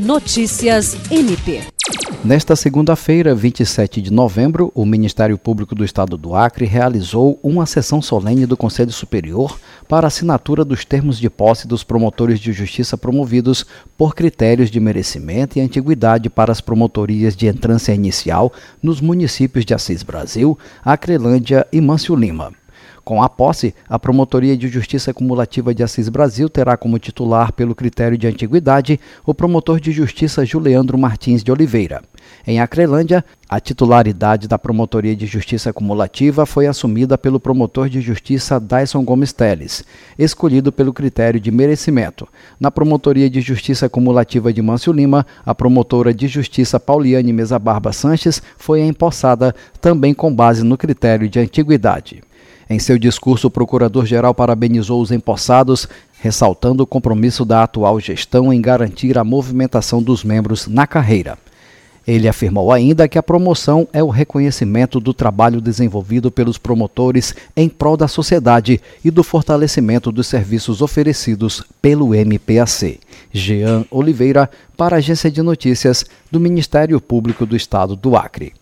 Notícias MP. Nesta segunda-feira, 27 de novembro, o Ministério Público do Estado do Acre realizou uma sessão solene do Conselho Superior para assinatura dos termos de posse dos promotores de justiça promovidos por critérios de merecimento e antiguidade para as promotorias de entrância inicial nos municípios de Assis Brasil, Acrelândia e Mâncio Lima. Com a posse, a Promotoria de Justiça Cumulativa de Assis Brasil terá como titular, pelo critério de antiguidade, o promotor de justiça Juliandro Martins de Oliveira. Em Acrelândia, a titularidade da Promotoria de Justiça Cumulativa foi assumida pelo promotor de justiça Dyson Gomes Teles, escolhido pelo critério de merecimento. Na Promotoria de Justiça Cumulativa de Mâncio Lima, a promotora de justiça Pauliane Mesa Barba Sanches foi empossada também com base no critério de antiguidade. Em seu discurso, o procurador-geral parabenizou os empossados, ressaltando o compromisso da atual gestão em garantir a movimentação dos membros na carreira. Ele afirmou ainda que a promoção é o reconhecimento do trabalho desenvolvido pelos promotores em prol da sociedade e do fortalecimento dos serviços oferecidos pelo MPAC. Jean Oliveira, para a Agência de Notícias do Ministério Público do Estado do Acre.